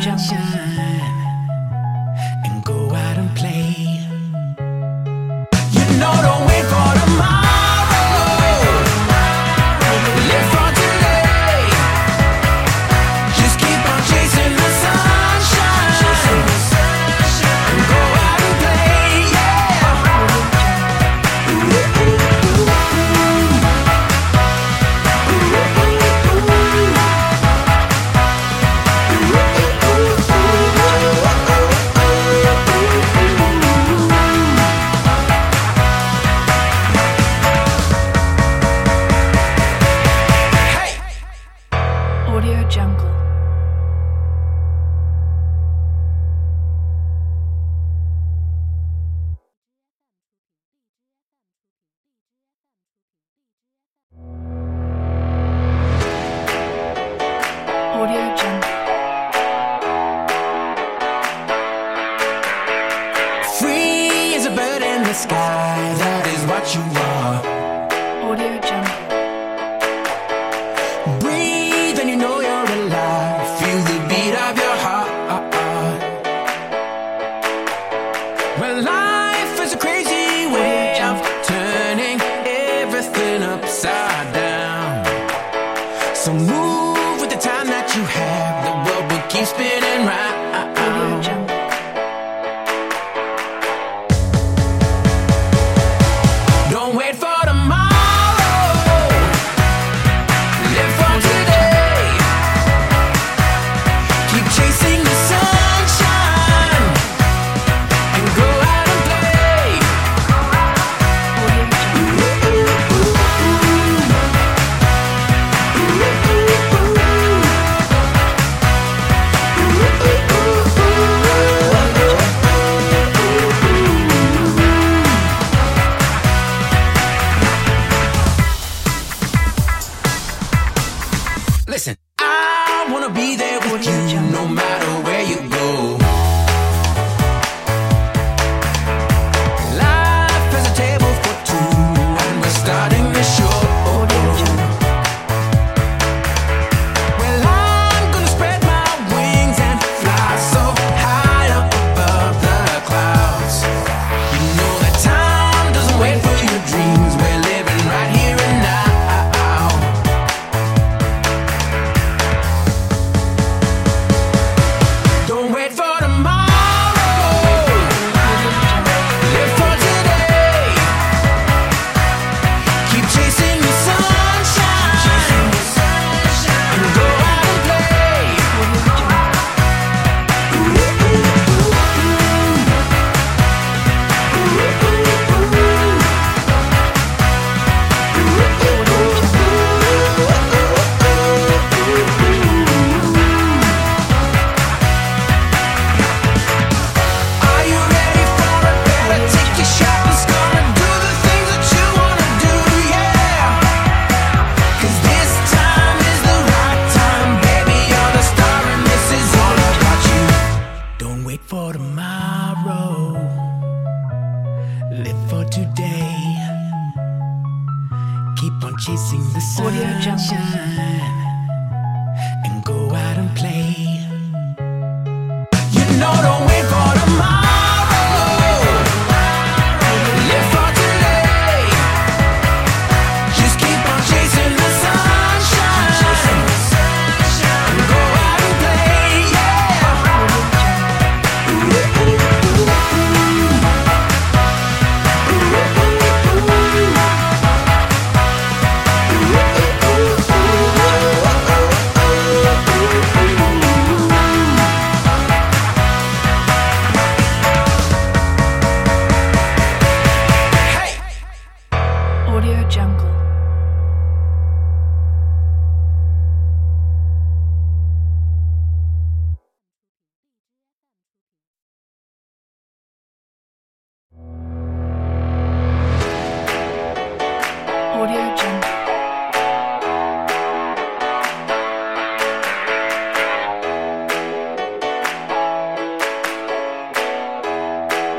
the Station.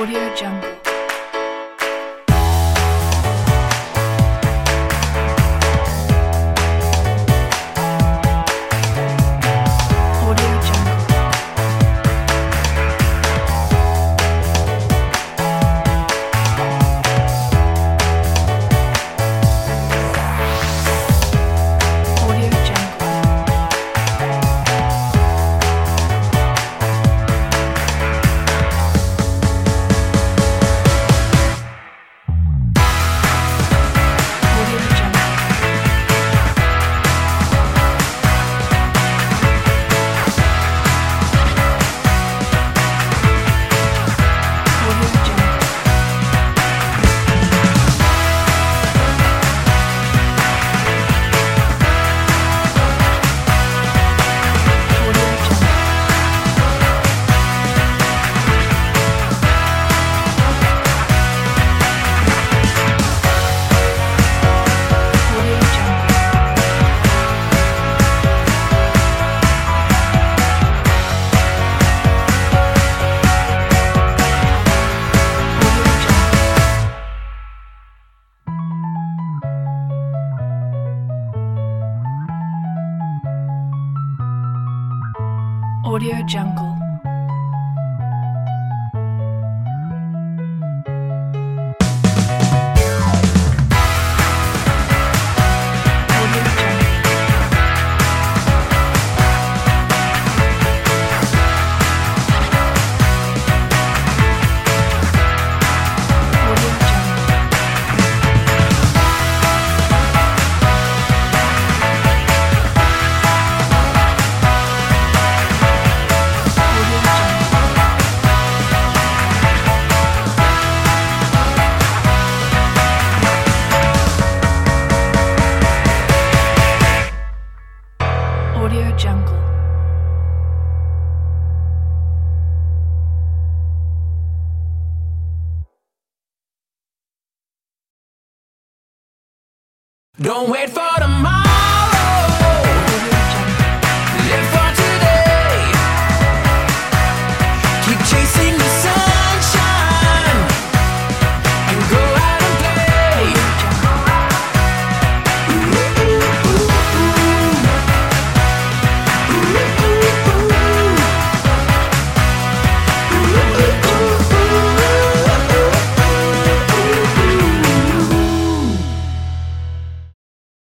Audio Jungle. Audio Jungle. Audio Jungle. Don't wait for them.